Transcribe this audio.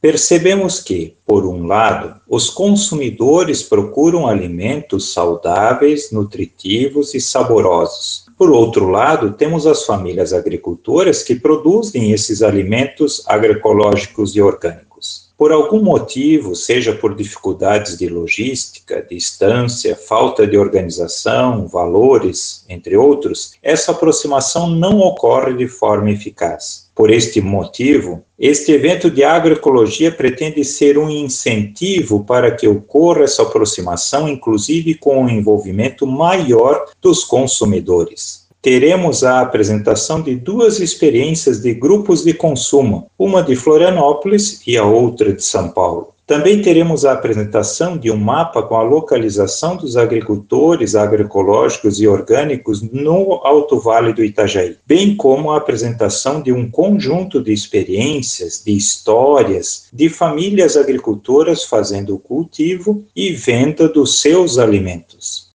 Percebemos que, por um lado, os consumidores procuram alimentos saudáveis, nutritivos e saborosos. Por outro lado, temos as famílias agricultoras que produzem esses alimentos agroecológicos e orgânicos. Por algum motivo, seja por dificuldades de logística, distância, falta de organização, valores, entre outros, essa aproximação não ocorre de forma eficaz. Por este motivo, este evento de agroecologia pretende ser um incentivo para que ocorra essa aproximação, inclusive com o envolvimento maior dos consumidores. Teremos a apresentação de duas experiências de grupos de consumo, uma de Florianópolis e a outra de São Paulo. Também teremos a apresentação de um mapa com a localização dos agricultores agroecológicos e orgânicos no Alto Vale do Itajaí, bem como a apresentação de um conjunto de experiências, de histórias de famílias agricultoras fazendo o cultivo e venda dos seus alimentos.